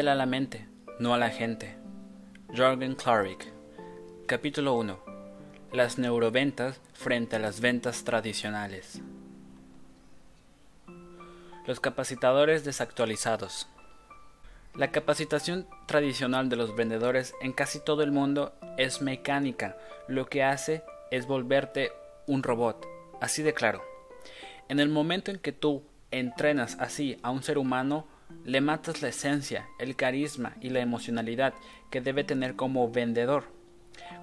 A la mente, no a la gente. Jorgen Klarik. Capítulo 1. Las neuroventas frente a las ventas tradicionales. Los capacitadores desactualizados. La capacitación tradicional de los vendedores en casi todo el mundo es mecánica. Lo que hace es volverte un robot. Así de claro. En el momento en que tú entrenas así a un ser humano, le matas la esencia, el carisma y la emocionalidad que debe tener como vendedor.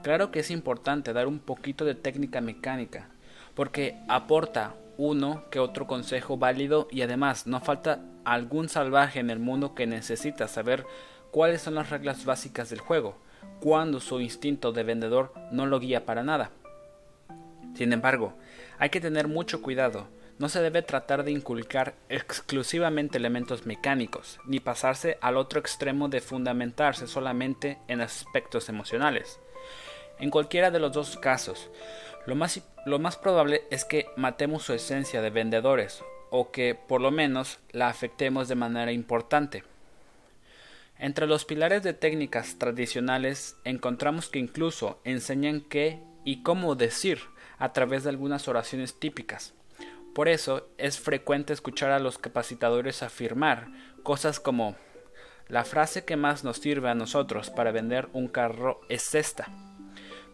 Claro que es importante dar un poquito de técnica mecánica, porque aporta uno que otro consejo válido y además no falta algún salvaje en el mundo que necesita saber cuáles son las reglas básicas del juego, cuando su instinto de vendedor no lo guía para nada. Sin embargo, hay que tener mucho cuidado, no se debe tratar de inculcar exclusivamente elementos mecánicos, ni pasarse al otro extremo de fundamentarse solamente en aspectos emocionales. En cualquiera de los dos casos, lo más, lo más probable es que matemos su esencia de vendedores, o que por lo menos la afectemos de manera importante. Entre los pilares de técnicas tradicionales encontramos que incluso enseñan qué y cómo decir a través de algunas oraciones típicas. Por eso es frecuente escuchar a los capacitadores afirmar cosas como la frase que más nos sirve a nosotros para vender un carro es esta.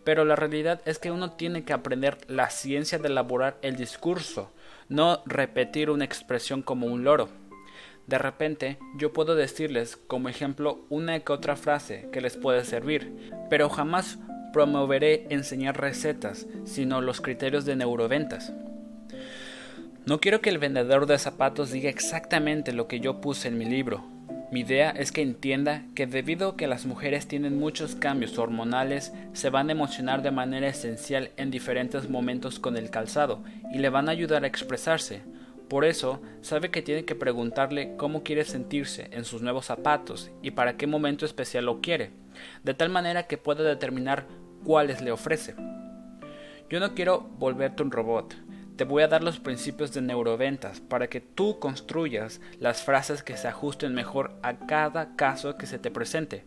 Pero la realidad es que uno tiene que aprender la ciencia de elaborar el discurso, no repetir una expresión como un loro. De repente, yo puedo decirles como ejemplo una que otra frase que les puede servir, pero jamás promoveré enseñar recetas, sino los criterios de neuroventas. No quiero que el vendedor de zapatos diga exactamente lo que yo puse en mi libro. Mi idea es que entienda que debido a que las mujeres tienen muchos cambios hormonales, se van a emocionar de manera esencial en diferentes momentos con el calzado y le van a ayudar a expresarse. Por eso, sabe que tiene que preguntarle cómo quiere sentirse en sus nuevos zapatos y para qué momento especial lo quiere, de tal manera que pueda determinar cuáles le ofrece. Yo no quiero volverte un robot, te voy a dar los principios de neuroventas para que tú construyas las frases que se ajusten mejor a cada caso que se te presente.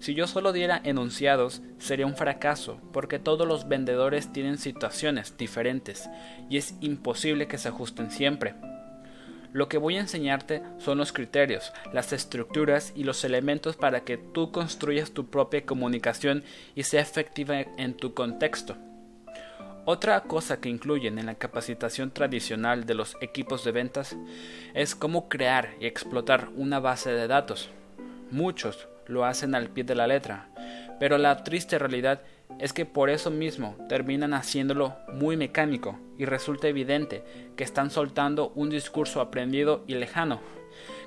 Si yo solo diera enunciados, sería un fracaso, porque todos los vendedores tienen situaciones diferentes y es imposible que se ajusten siempre. Lo que voy a enseñarte son los criterios, las estructuras y los elementos para que tú construyas tu propia comunicación y sea efectiva en tu contexto. Otra cosa que incluyen en la capacitación tradicional de los equipos de ventas es cómo crear y explotar una base de datos. Muchos lo hacen al pie de la letra, pero la triste realidad es que por eso mismo terminan haciéndolo muy mecánico y resulta evidente que están soltando un discurso aprendido y lejano,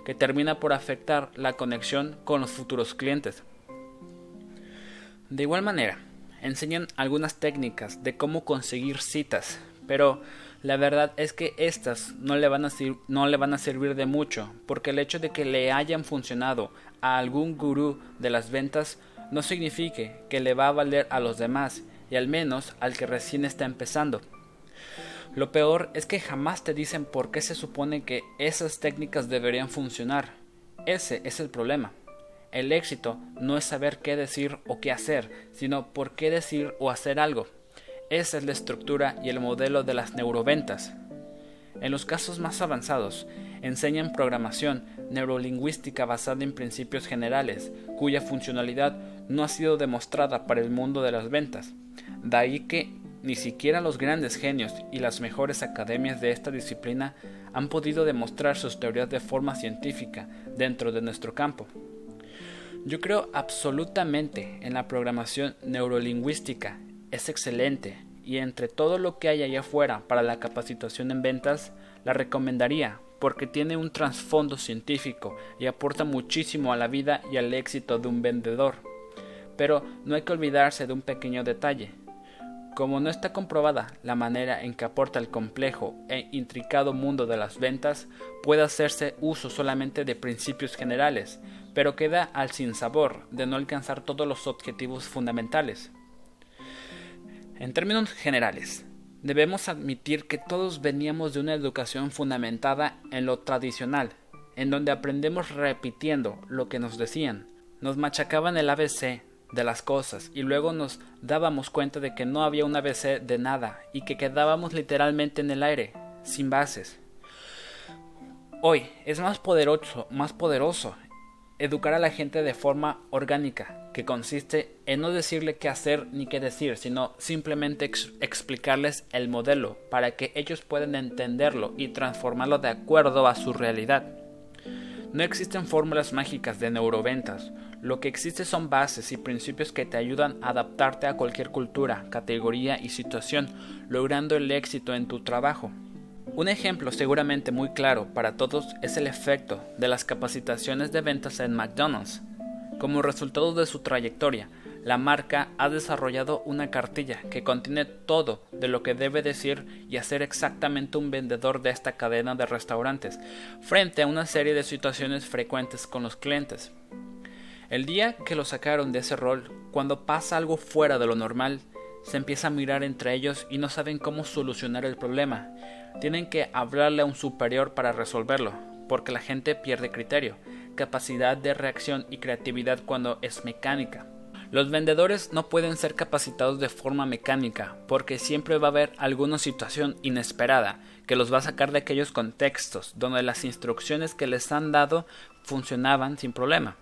que termina por afectar la conexión con los futuros clientes. De igual manera, enseñan algunas técnicas de cómo conseguir citas, pero la verdad es que estas no le, van a no le van a servir de mucho, porque el hecho de que le hayan funcionado a algún gurú de las ventas no signifique que le va a valer a los demás, y al menos al que recién está empezando. Lo peor es que jamás te dicen por qué se supone que esas técnicas deberían funcionar. Ese es el problema. El éxito no es saber qué decir o qué hacer, sino por qué decir o hacer algo. Esa es la estructura y el modelo de las neuroventas. En los casos más avanzados, enseñan programación neurolingüística basada en principios generales, cuya funcionalidad no ha sido demostrada para el mundo de las ventas. De ahí que ni siquiera los grandes genios y las mejores academias de esta disciplina han podido demostrar sus teorías de forma científica dentro de nuestro campo. Yo creo absolutamente en la programación neurolingüística. Es excelente y entre todo lo que hay allá afuera para la capacitación en ventas, la recomendaría porque tiene un trasfondo científico y aporta muchísimo a la vida y al éxito de un vendedor. Pero no hay que olvidarse de un pequeño detalle. Como no está comprobada la manera en que aporta el complejo e intricado mundo de las ventas, puede hacerse uso solamente de principios generales, pero queda al sinsabor de no alcanzar todos los objetivos fundamentales. En términos generales, debemos admitir que todos veníamos de una educación fundamentada en lo tradicional, en donde aprendemos repitiendo lo que nos decían. Nos machacaban el ABC de las cosas y luego nos dábamos cuenta de que no había un ABC de nada y que quedábamos literalmente en el aire, sin bases. Hoy es más poderoso, más poderoso educar a la gente de forma orgánica, que consiste en no decirle qué hacer ni qué decir, sino simplemente explicarles el modelo para que ellos puedan entenderlo y transformarlo de acuerdo a su realidad. No existen fórmulas mágicas de neuroventas, lo que existe son bases y principios que te ayudan a adaptarte a cualquier cultura, categoría y situación, logrando el éxito en tu trabajo. Un ejemplo seguramente muy claro para todos es el efecto de las capacitaciones de ventas en McDonald's. Como resultado de su trayectoria, la marca ha desarrollado una cartilla que contiene todo de lo que debe decir y hacer exactamente un vendedor de esta cadena de restaurantes, frente a una serie de situaciones frecuentes con los clientes. El día que lo sacaron de ese rol, cuando pasa algo fuera de lo normal, se empieza a mirar entre ellos y no saben cómo solucionar el problema. Tienen que hablarle a un superior para resolverlo, porque la gente pierde criterio, capacidad de reacción y creatividad cuando es mecánica. Los vendedores no pueden ser capacitados de forma mecánica, porque siempre va a haber alguna situación inesperada que los va a sacar de aquellos contextos donde las instrucciones que les han dado funcionaban sin problema.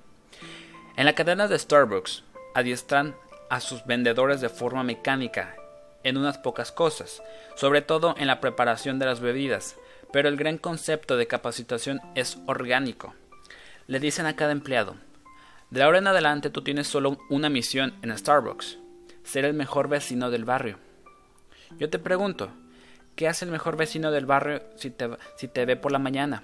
En la cadena de Starbucks adiestran a sus vendedores de forma mecánica en unas pocas cosas, sobre todo en la preparación de las bebidas, pero el gran concepto de capacitación es orgánico. Le dicen a cada empleado, de ahora en adelante tú tienes solo una misión en Starbucks, ser el mejor vecino del barrio. Yo te pregunto, ¿qué hace el mejor vecino del barrio si te, si te ve por la mañana?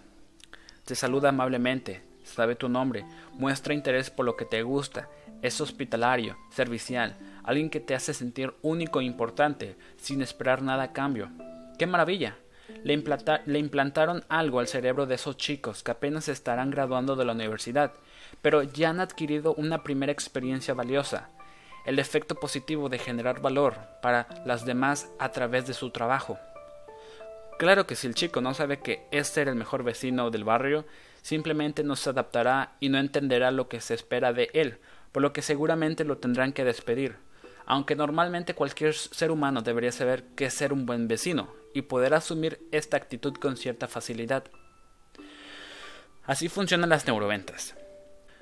Te saluda amablemente, sabe tu nombre, muestra interés por lo que te gusta, es hospitalario, servicial, alguien que te hace sentir único e importante, sin esperar nada a cambio. ¡Qué maravilla! Le, implantaron algo al cerebro de esos chicos que apenas estarán graduando de la universidad, pero ya han adquirido una primera experiencia valiosa, el efecto positivo de generar valor para las demás a través de su trabajo. Claro que si el chico no sabe que es ser el mejor vecino del barrio, simplemente no se adaptará y no entenderá lo que se espera de él, por lo que seguramente lo tendrán que despedir, aunque normalmente cualquier ser humano debería saber qué es ser un buen vecino y poder asumir esta actitud con cierta facilidad. Así funcionan las neuroventas.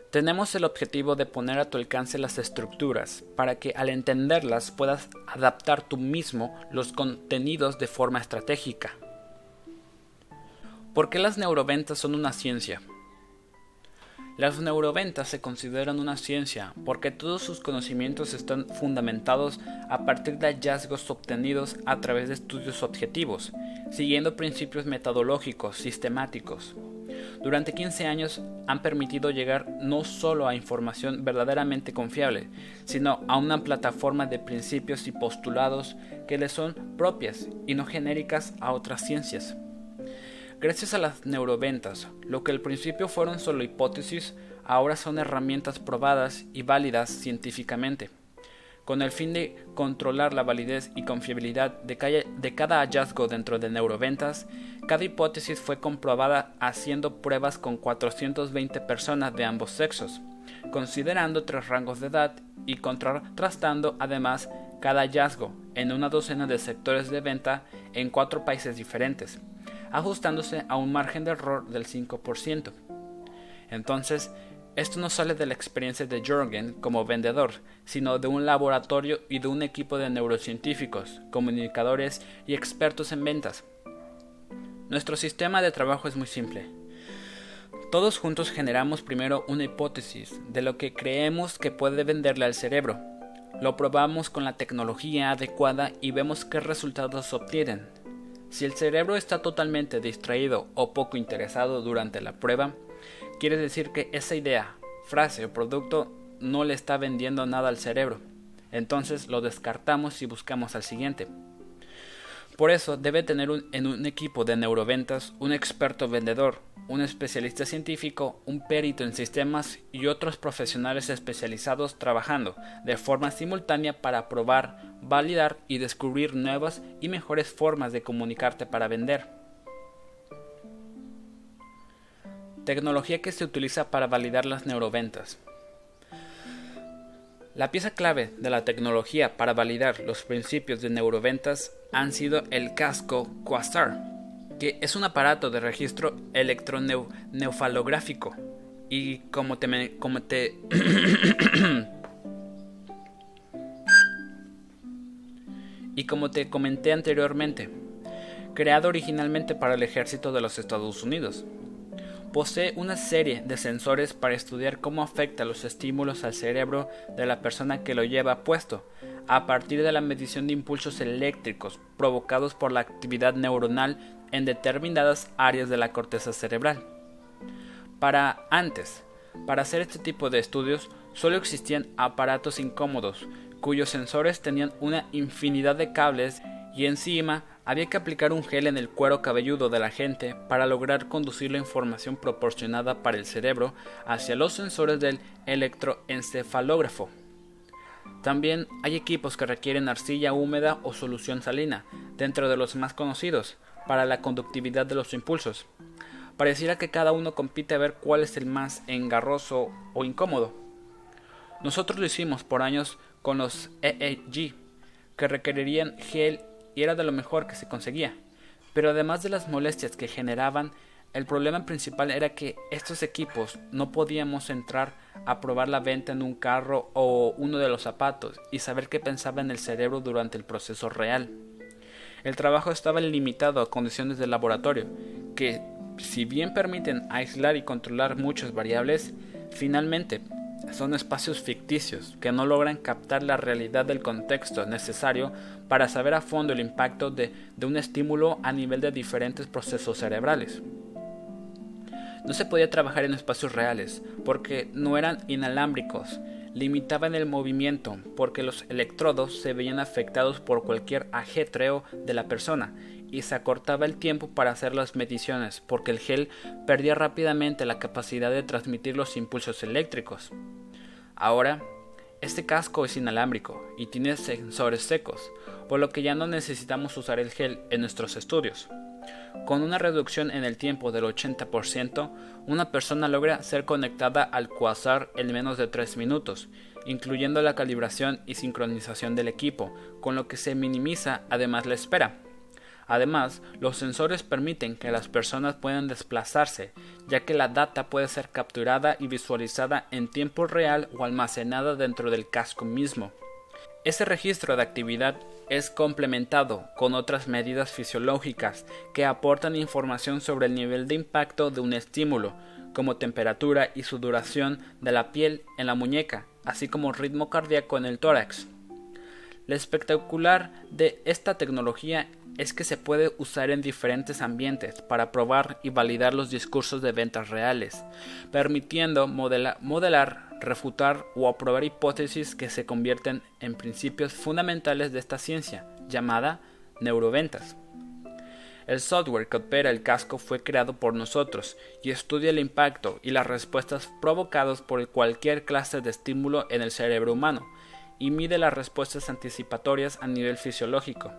Tenemos el objetivo de poner a tu alcance las estructuras para que al entenderlas puedas adaptar tú mismo los contenidos de forma estratégica. ¿Por qué las neuroventas son una ciencia? Las neuroventas se consideran una ciencia porque todos sus conocimientos están fundamentados a partir de hallazgos obtenidos a través de estudios objetivos, siguiendo principios metodológicos sistemáticos. Durante 15 años han permitido llegar no solo a información verdaderamente confiable, sino a una plataforma de principios y postulados que le son propias y no genéricas a otras ciencias. Gracias a las neuroventas, lo que al principio fueron solo hipótesis, ahora son herramientas probadas y válidas científicamente. Con el fin de controlar la validez y confiabilidad de cada, hallazgo dentro de neuroventas, cada hipótesis fue comprobada haciendo pruebas con 420 personas de ambos sexos, considerando tres rangos de edad y contrastando además cada hallazgo en una docena de sectores de venta en cuatro países diferentes ajustándose a un margen de error del 5%. Entonces, esto no sale de la experiencia de Jorgen como vendedor, sino de un laboratorio y de un equipo de neurocientíficos, comunicadores y expertos en ventas. Nuestro sistema de trabajo es muy simple. Todos juntos generamos primero una hipótesis de lo que creemos que puede venderle al cerebro. Lo probamos con la tecnología adecuada y vemos qué resultados obtienen. Si el cerebro está totalmente distraído o poco interesado durante la prueba, quiere decir que esa idea, frase o producto no le está vendiendo nada al cerebro. Entonces lo descartamos y buscamos al siguiente. Por eso debe tener en un equipo de neuroventas un experto vendedor, un especialista científico, un perito en sistemas y otros profesionales especializados trabajando de forma simultánea para probar, validar y descubrir nuevas y mejores formas de comunicarte para vender. tecnología que se utiliza para validar las neuroventas. La pieza clave de la tecnología para validar los principios de neuroventas han sido el casco Quasar, que es un aparato de registro electroneufalográfico y como te, como te y como te comenté anteriormente, creado originalmente para el ejército de los Estados Unidos. Posee una serie de sensores para estudiar cómo afecta los estímulos al cerebro de la persona que lo lleva puesto, a partir de la medición de impulsos eléctricos provocados por la actividad neuronal en determinadas áreas de la corteza cerebral. Para antes, para hacer este tipo de estudios, solo existían aparatos incómodos, cuyos sensores tenían una infinidad de cables y encima había que aplicar un gel en el cuero cabelludo de la gente para lograr conducir la información proporcionada para el cerebro hacia los sensores del electroencefalógrafo. También hay equipos que requieren arcilla húmeda o solución salina, dentro de los más conocidos, para la conductividad de los impulsos. Pareciera que cada uno compite a ver cuál es el más engarroso o incómodo. Nosotros lo hicimos por años con los EEG, que requerirían gel y era de lo mejor que se conseguía. Pero además de las molestias que generaban, el problema principal era que estos equipos no podíamos entrar a probar la venta en un carro o uno de los zapatos y saber qué pensaba en el cerebro durante el proceso real. El trabajo estaba limitado a condiciones de laboratorio, que si bien permiten aislar y controlar muchas variables, finalmente son espacios ficticios que no logran captar la realidad del contexto necesario para saber a fondo el impacto de, un estímulo a nivel de diferentes procesos cerebrales. No se podía trabajar en espacios reales porque no eran inalámbricos, limitaban el movimiento porque los electrodos se veían afectados por cualquier ajetreo de la persona y se acortaba el tiempo para hacer las mediciones porque el gel perdía rápidamente la capacidad de transmitir los impulsos eléctricos. Ahora, este casco es inalámbrico y tiene sensores secos, por lo que ya no necesitamos usar el gel en nuestros estudios. Con una reducción en el tiempo del 80%, una persona logra ser conectada al quasar en menos de 3 minutos, incluyendo la calibración y sincronización del equipo, con lo que se minimiza además la espera. Además, los sensores permiten que las personas puedan desplazarse, ya que la data puede ser capturada y visualizada en tiempo real o almacenada dentro del casco mismo. Ese registro de actividad es complementado con otras medidas fisiológicas que aportan información sobre el nivel de impacto de un estímulo, como temperatura y sudoración de la piel en la muñeca, así como ritmo cardíaco en el tórax. Lo espectacular de esta tecnología es que se puede usar en diferentes ambientes para probar y validar los discursos de ventas reales, permitiendo modelar, refutar o aprobar hipótesis que se convierten en principios fundamentales de esta ciencia, llamada neuroventas. El software que opera el casco fue creado por nosotros y estudia el impacto y las respuestas provocados por cualquier clase de estímulo en el cerebro humano y mide las respuestas anticipatorias a nivel fisiológico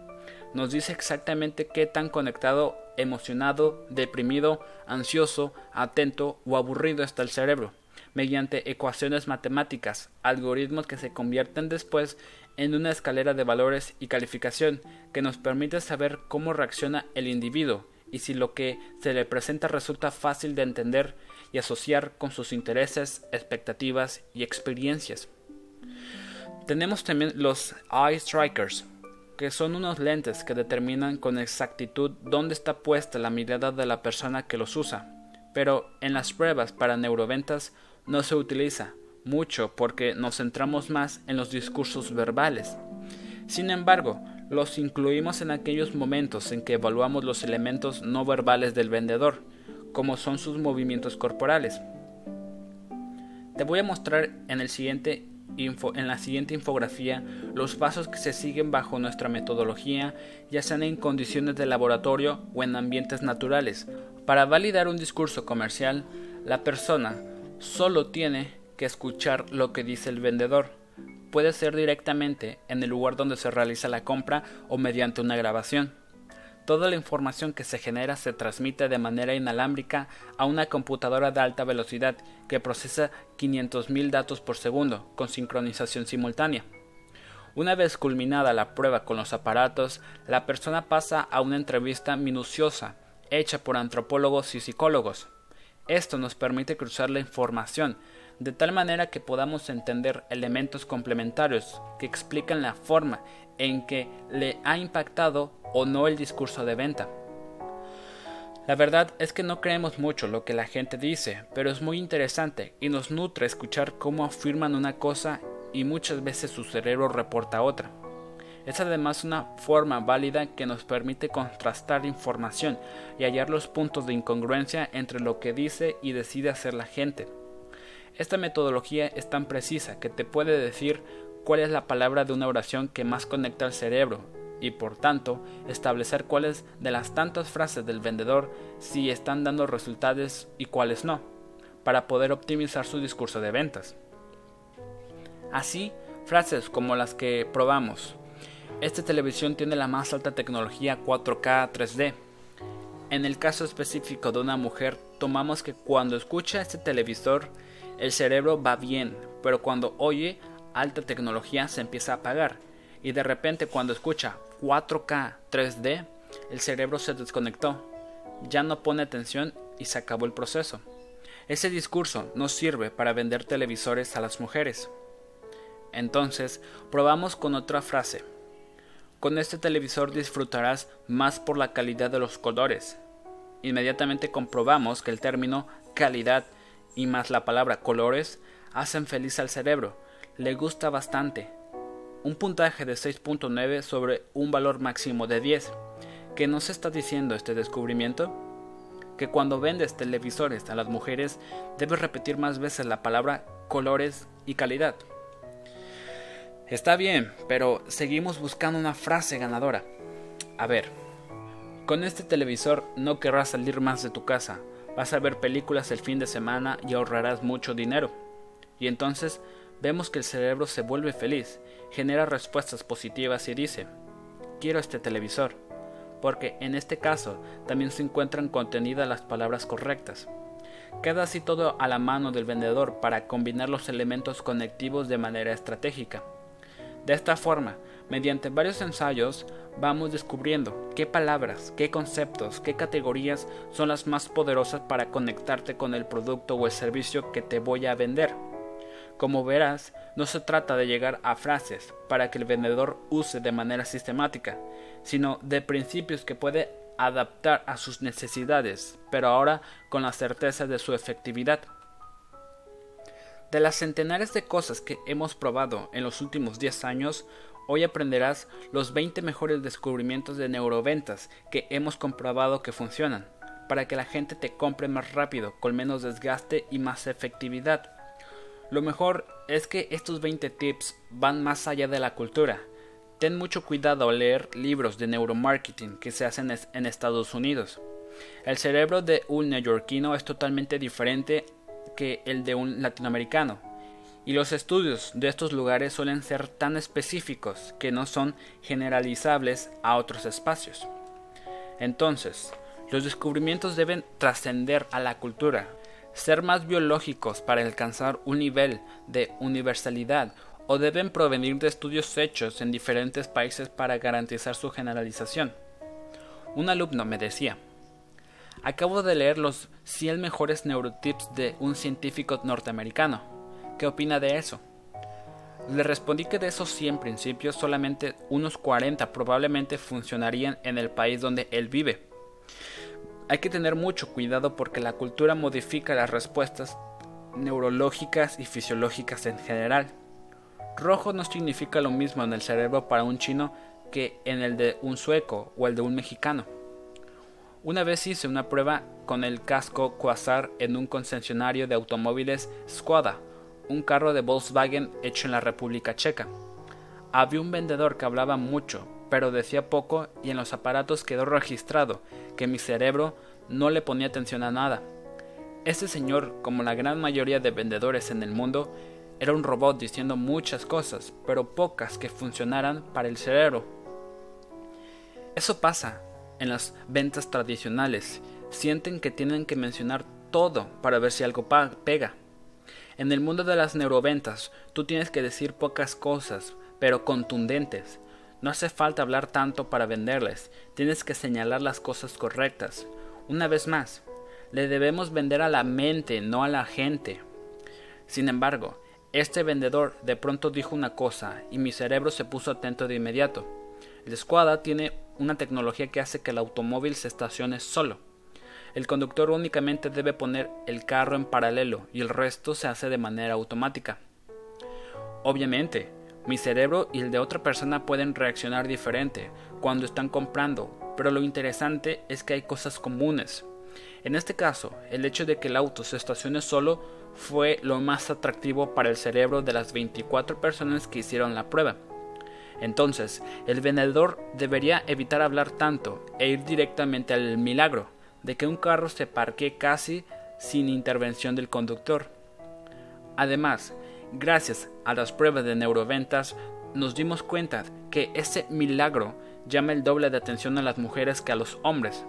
nos dice exactamente qué tan conectado, emocionado, deprimido, ansioso, atento o aburrido está el cerebro, mediante ecuaciones matemáticas, algoritmos que se convierten después en una escalera de valores y calificación que nos permite saber cómo reacciona el individuo y si lo que se le presenta resulta fácil de entender y asociar con sus intereses, expectativas y experiencias. Tenemos también los Eye Strikers, que son unos lentes que determinan con exactitud dónde está puesta la mirada de la persona que los usa. Pero en las pruebas para neuroventas no se utiliza mucho porque nos centramos más en los discursos verbales. Sin embargo, los incluimos en aquellos momentos en que evaluamos los elementos no verbales del vendedor, como son sus movimientos corporales. Te voy a mostrar en el siguiente en la siguiente infografía los pasos que se siguen bajo nuestra metodología, ya sean en condiciones de laboratorio o en ambientes naturales. Para validar un discurso comercial, la persona solo tiene que escuchar lo que dice el vendedor. Puede ser directamente en el lugar donde se realiza la compra o mediante una grabación. Toda la información que se genera se transmite de manera inalámbrica a una computadora de alta velocidad que procesa 500.000 datos por segundo con sincronización simultánea. Una vez culminada la prueba con los aparatos, la persona pasa a una entrevista minuciosa, hecha por antropólogos y psicólogos. Esto nos permite cruzar la información de tal manera que podamos entender elementos complementarios que explican la forma en que le ha impactado o no el discurso de venta. La verdad es que no creemos mucho lo que la gente dice, pero es muy interesante y nos nutre escuchar cómo afirman una cosa y muchas veces su cerebro reporta otra. Es además una forma válida que nos permite contrastar información y hallar los puntos de incongruencia entre lo que dice y decide hacer la gente. Esta metodología es tan precisa que te puede decir cuál es la palabra de una oración que más conecta al cerebro y por tanto establecer cuáles de las tantas frases del vendedor si están dando resultados y cuáles no, para poder optimizar su discurso de ventas. Así, frases como las que probamos. Esta televisión tiene la más alta tecnología 4K 3D. En el caso específico de una mujer, tomamos que cuando escucha este televisor el cerebro va bien, pero cuando oye alta tecnología se empieza a apagar. Y de repente cuando escucha 4K 3D, el cerebro se desconectó. Ya no pone atención y se acabó el proceso. Ese discurso no sirve para vender televisores a las mujeres. Entonces, probamos con otra frase. Con este televisor disfrutarás más por la calidad de los colores. Inmediatamente comprobamos que el término calidad y más la palabra colores hacen feliz al cerebro. Le gusta bastante. Un puntaje de 6.9 sobre un valor máximo de 10. ¿Qué nos está diciendo este descubrimiento? Que cuando vendes televisores a las mujeres debes repetir más veces la palabra colores y calidad. Está bien, pero seguimos buscando una frase ganadora. A ver, con este televisor no querrás salir más de tu casa, Vas a ver películas el fin de semana y ahorrarás mucho dinero. Y entonces vemos que el cerebro se vuelve feliz, genera respuestas positivas y dice, quiero este televisor, porque en este caso también se encuentran contenidas las palabras correctas. Queda así todo a la mano del vendedor para combinar los elementos conectivos de manera estratégica. De esta forma, mediante varios ensayos, vamos descubriendo qué palabras, qué conceptos, qué categorías son las más poderosas para conectarte con el producto o el servicio que te voy a vender. Como verás, no se trata de llegar a frases para que el vendedor use de manera sistemática, sino de principios que puede adaptar a sus necesidades, pero ahora con la certeza de su efectividad. De las centenares de cosas que hemos probado en los últimos 10 años, Hoy aprenderás los 20 mejores descubrimientos de neuroventas que hemos comprobado que funcionan, para que la gente te compre más rápido, con menos desgaste y más efectividad. Lo mejor es que estos 20 tips van más allá de la cultura. Ten mucho cuidado al leer libros de neuromarketing que se hacen en Estados Unidos. El cerebro de un neoyorquino es totalmente diferente que el de un latinoamericano y los estudios de estos lugares suelen ser tan específicos que no son generalizables a otros espacios. Entonces, los descubrimientos deben trascender a la cultura, ser más biológicos para alcanzar un nivel de universalidad o deben provenir de estudios hechos en diferentes países para garantizar su generalización. Un alumno me decía, acabo de leer los 100 mejores neurotips de un científico norteamericano ¿Qué opina de eso? Le respondí que de esos 100 principios solamente unos 40 probablemente funcionarían en el país donde él vive. Hay que tener mucho cuidado porque la cultura modifica las respuestas neurológicas y fisiológicas en general. Rojo no significa lo mismo en el cerebro para un chino que en el de un sueco o el de un mexicano. Una vez hice una prueba con el casco Quasar en un concesionario de automóviles Skoda un carro de Volkswagen hecho en la República Checa. Había un vendedor que hablaba mucho, pero decía poco y en los aparatos quedó registrado que mi cerebro no le ponía atención a nada. Este señor, como la gran mayoría de vendedores en el mundo, era un robot diciendo muchas cosas, pero pocas que funcionaran para el cerebro. Eso pasa en las ventas tradicionales. Sienten que tienen que mencionar todo para ver si algo pega. En el mundo de las neuroventas, tú tienes que decir pocas cosas, pero contundentes. No hace falta hablar tanto para venderles, tienes que señalar las cosas correctas. Una vez más, le debemos vender a la mente, no a la gente. Sin embargo, este vendedor de pronto dijo una cosa y mi cerebro se puso atento de inmediato. El Squada tiene una tecnología que hace que el automóvil se estacione solo. El conductor únicamente debe poner el carro en paralelo y el resto se hace de manera automática. Obviamente, mi cerebro y el de otra persona pueden reaccionar diferente cuando están comprando, pero lo interesante es que hay cosas comunes. En este caso, el hecho de que el auto se estacione solo fue lo más atractivo para el cerebro de las 24 personas que hicieron la prueba. Entonces, el vendedor debería evitar hablar tanto e ir directamente al milagro de que un carro se parque casi sin intervención del conductor. Además, gracias a las pruebas de neuroventas, nos dimos cuenta que ese milagro llama el doble de atención a las mujeres que a los hombres.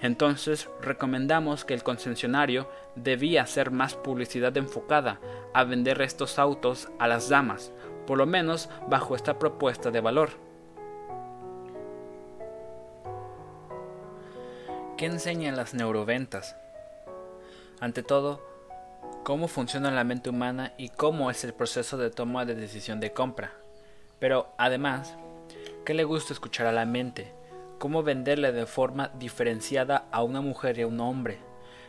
Entonces recomendamos que el concesionario debía hacer más publicidad enfocada a vender estos autos a las damas, por lo menos bajo esta propuesta de valor. ¿Qué enseñan las neuroventas? Ante todo, cómo funciona la mente humana y cómo es el proceso de toma de decisión de compra. Pero además, ¿qué le gusta escuchar a la mente? ¿Cómo venderle de forma diferenciada a una mujer y a un hombre?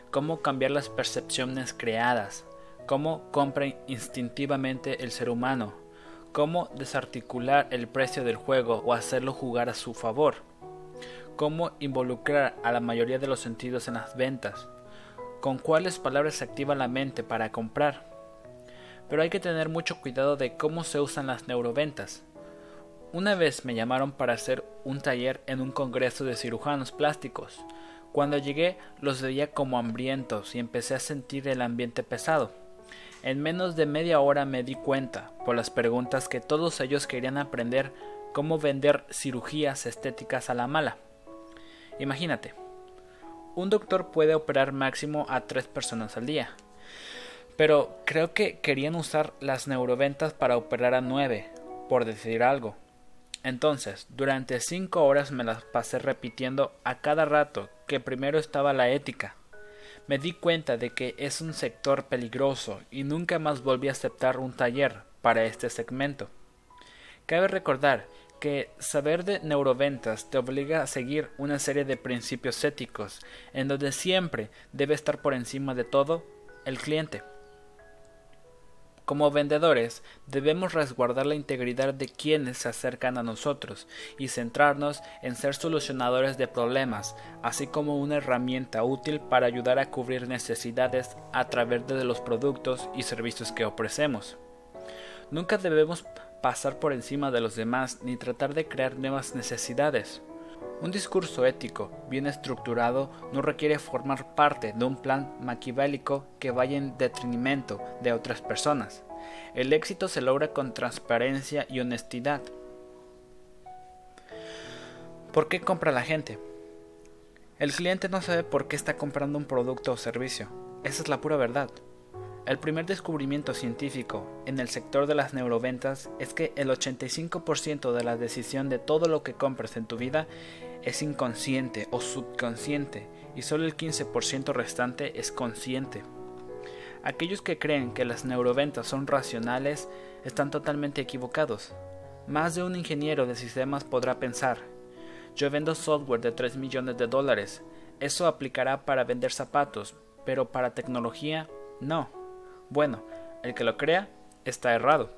¿Cómo cambiar las percepciones creadas? ¿Cómo compra instintivamente el ser humano? ¿Cómo desarticular el precio del juego o hacerlo jugar a su favor? cómo involucrar a la mayoría de los sentidos en las ventas, con cuáles palabras se activa la mente para comprar. Pero hay que tener mucho cuidado de cómo se usan las neuroventas. Una vez me llamaron para hacer un taller en un congreso de cirujanos plásticos. Cuando llegué los veía como hambrientos y empecé a sentir el ambiente pesado. En menos de media hora me di cuenta, por las preguntas, que todos ellos querían aprender cómo vender cirugías estéticas a la mala. Imagínate, un doctor puede operar máximo a tres personas al día. Pero creo que querían usar las neuroventas para operar a nueve, por decir algo. Entonces, durante cinco horas me las pasé repitiendo a cada rato que primero estaba la ética. Me di cuenta de que es un sector peligroso y nunca más volví a aceptar un taller para este segmento. Cabe recordar que saber de neuroventas te obliga a seguir una serie de principios éticos, en donde siempre debe estar por encima de todo el cliente. Como vendedores, debemos resguardar la integridad de quienes se acercan a nosotros y centrarnos en ser solucionadores de problemas, así como una herramienta útil para ayudar a cubrir necesidades a través de los productos y servicios que ofrecemos. Nunca debemos pasar por encima de los demás ni tratar de crear nuevas necesidades. Un discurso ético bien estructurado no requiere formar parte de un plan maquiavélico que vaya en detrimento de otras personas. El éxito se logra con transparencia y honestidad. ¿Por qué compra la gente? El cliente no sabe por qué está comprando un producto o servicio. Esa es la pura verdad. El primer descubrimiento científico en el sector de las neuroventas es que el 85% de la decisión de todo lo que compras en tu vida es inconsciente o subconsciente y solo el 15% restante es consciente. Aquellos que creen que las neuroventas son racionales están totalmente equivocados. Más de un ingeniero de sistemas podrá pensar, yo vendo software de 3 millones de dólares, eso aplicará para vender zapatos, pero para tecnología no. Bueno, el que lo crea está errado.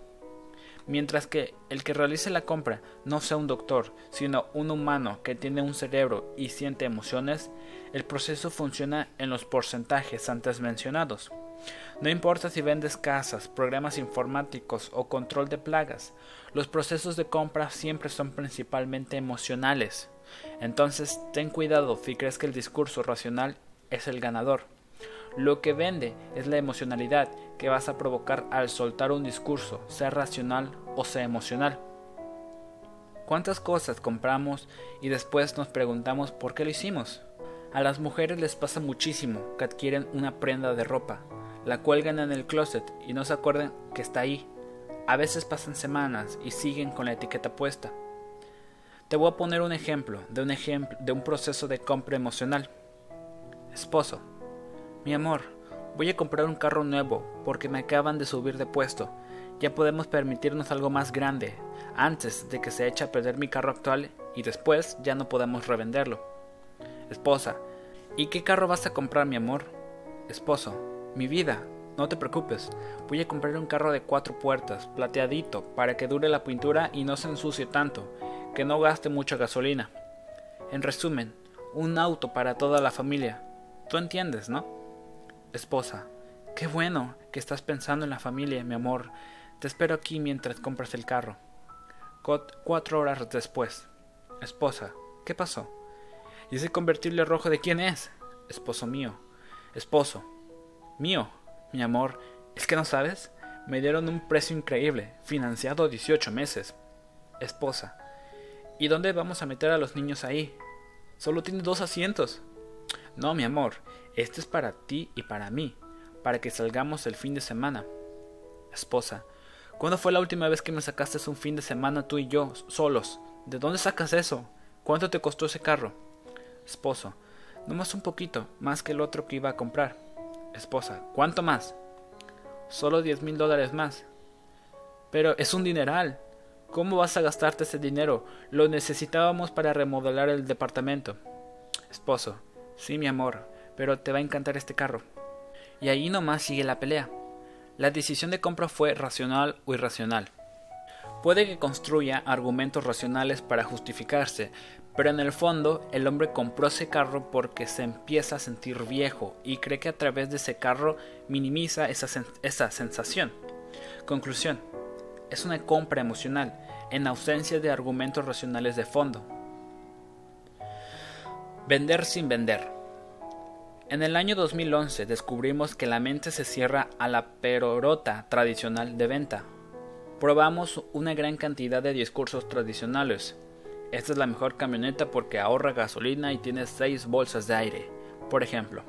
Mientras que el que realice la compra no sea un doctor, sino un humano que tiene un cerebro y siente emociones, el proceso funciona en los porcentajes antes mencionados. No importa si vendes casas, programas informáticos o control de plagas, los procesos de compra siempre son principalmente emocionales. Entonces, ten cuidado si crees que el discurso racional es el ganador. Lo que vende es la emocionalidad que vas a provocar al soltar un discurso, sea racional o sea emocional. ¿Cuántas cosas compramos y después nos preguntamos por qué lo hicimos? A las mujeres les pasa muchísimo que adquieren una prenda de ropa, la cuelgan en el closet y no se acuerdan que está ahí. A veces pasan semanas y siguen con la etiqueta puesta. Te voy a poner un ejemplo de un ejemplo de un proceso de compra emocional. Esposo, mi amor, voy a comprar un carro nuevo porque me acaban de subir de puesto. Ya podemos permitirnos algo más grande, antes de que se eche a perder mi carro actual y después ya no podemos revenderlo. Esposa, ¿y qué carro vas a comprar, mi amor? Esposo, mi vida, no te preocupes, voy a comprar un carro de cuatro puertas, plateadito, para que dure la pintura y no se ensucie tanto, que no gaste mucha gasolina. En resumen, un auto para toda la familia. Tú entiendes, ¿no? Esposa, qué bueno que estás pensando en la familia, mi amor. Te espero aquí mientras compras el carro cuatro horas después. Esposa, ¿qué pasó? ¿Y ese convertible rojo de quién es? Esposo mío. Esposo. Mío. Mi amor, ¿es que no sabes? Me dieron un precio increíble, financiado 18 meses. Esposa. ¿Y dónde vamos a meter a los niños ahí? Solo tiene dos asientos. No, mi amor, este es para ti y para mí, para que salgamos el fin de semana. Esposa. ¿Cuándo fue la última vez que me sacaste un fin de semana tú y yo, solos? ¿De dónde sacas eso? ¿Cuánto te costó ese carro? Esposo. Nomás un poquito, más que el otro que iba a comprar. Esposa. ¿Cuánto más? Solo diez mil dólares más. Pero es un dineral. ¿Cómo vas a gastarte ese dinero? Lo necesitábamos para remodelar el departamento. Esposo. Sí, mi amor, pero te va a encantar este carro. Y ahí nomás sigue la pelea. La decisión de compra fue racional o irracional. Puede que construya argumentos racionales para justificarse, pero en el fondo el hombre compró ese carro porque se empieza a sentir viejo y cree que a través de ese carro minimiza esa, esa sensación. Conclusión. Es una compra emocional, en ausencia de argumentos racionales de fondo. Vender sin vender. En el año 2011 descubrimos que la mente se cierra a la perorota tradicional de venta. Probamos una gran cantidad de discursos tradicionales. Esta es la mejor camioneta porque ahorra gasolina y tiene 6 bolsas de aire. Por ejemplo,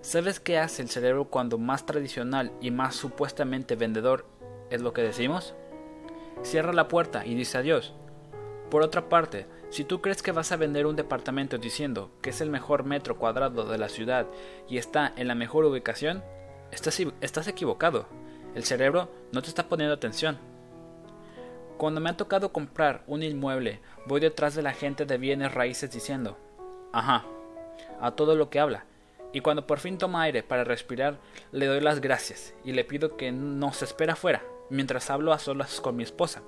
¿sabes qué hace el cerebro cuando más tradicional y más supuestamente vendedor es lo que decimos? Cierra la puerta y dice adiós. Por otra parte, si tú crees que vas a vender un departamento diciendo que es el mejor metro cuadrado de la ciudad y está en la mejor ubicación, estás, estás equivocado. El cerebro no te está poniendo atención. Cuando me ha tocado comprar un inmueble, voy detrás de la gente de bienes raíces diciendo, ajá, a todo lo que habla. Y cuando por fin toma aire para respirar, le doy las gracias y le pido que no se espera afuera, mientras hablo a solas con mi esposa.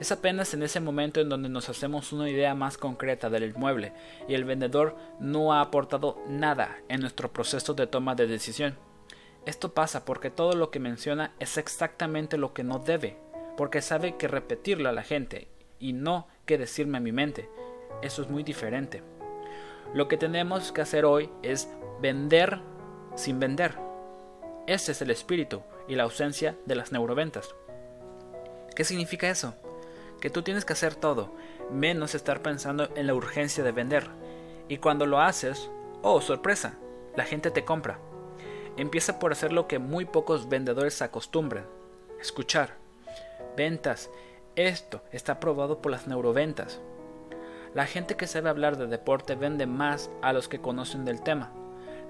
Es apenas en ese momento en donde nos hacemos una idea más concreta del inmueble y el vendedor no ha aportado nada en nuestro proceso de toma de decisión. Esto pasa porque todo lo que menciona es exactamente lo que no debe, porque sabe que repetirlo a la gente y no que decirme a mi mente. Eso es muy diferente. Lo que tenemos que hacer hoy es vender sin vender. Ese es el espíritu y la ausencia de las neuroventas. ¿Qué significa eso? Que tú tienes que hacer todo, menos estar pensando en la urgencia de vender. Y cuando lo haces, oh, sorpresa, la gente te compra. Empieza por hacer lo que muy pocos vendedores acostumbran, escuchar. Ventas, esto está probado por las neuroventas. La gente que sabe hablar de deporte vende más a los que conocen del tema.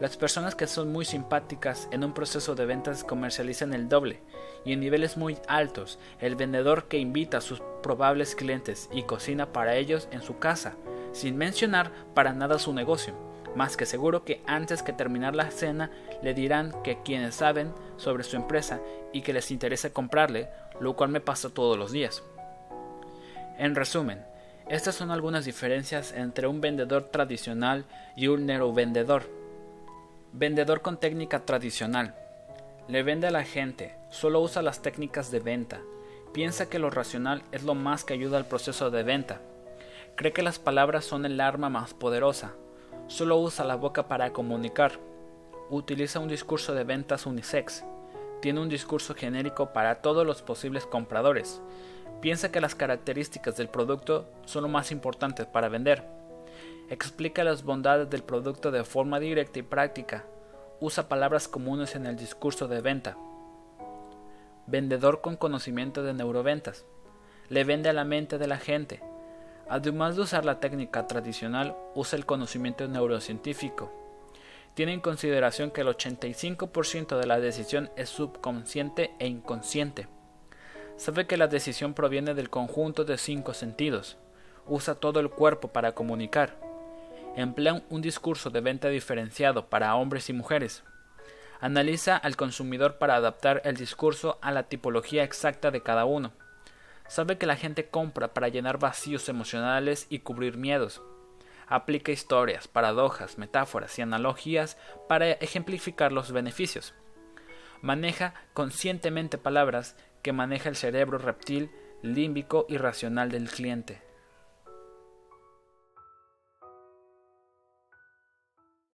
Las personas que son muy simpáticas en un proceso de ventas comercializan el doble y en niveles muy altos el vendedor que invita a sus probables clientes y cocina para ellos en su casa, sin mencionar para nada su negocio, más que seguro que antes que terminar la cena le dirán que quienes saben sobre su empresa y que les interesa comprarle, lo cual me pasa todos los días. En resumen, estas son algunas diferencias entre un vendedor tradicional y un neurovendedor. Vendedor con técnica tradicional. Le vende a la gente, solo usa las técnicas de venta. Piensa que lo racional es lo más que ayuda al proceso de venta. Cree que las palabras son el arma más poderosa. Solo usa la boca para comunicar. Utiliza un discurso de ventas unisex. Tiene un discurso genérico para todos los posibles compradores. Piensa que las características del producto son lo más importante para vender. Explica las bondades del producto de forma directa y práctica. Usa palabras comunes en el discurso de venta. Vendedor con conocimiento de neuroventas. Le vende a la mente de la gente. Además de usar la técnica tradicional, usa el conocimiento neurocientífico tiene en consideración que el 85% de la decisión es subconsciente e inconsciente. Sabe que la decisión proviene del conjunto de cinco sentidos. Usa todo el cuerpo para comunicar. Emplea un discurso de venta diferenciado para hombres y mujeres. Analiza al consumidor para adaptar el discurso a la tipología exacta de cada uno. Sabe que la gente compra para llenar vacíos emocionales y cubrir miedos aplica historias, paradojas, metáforas y analogías para ejemplificar los beneficios. Maneja conscientemente palabras que maneja el cerebro reptil, límbico y racional del cliente.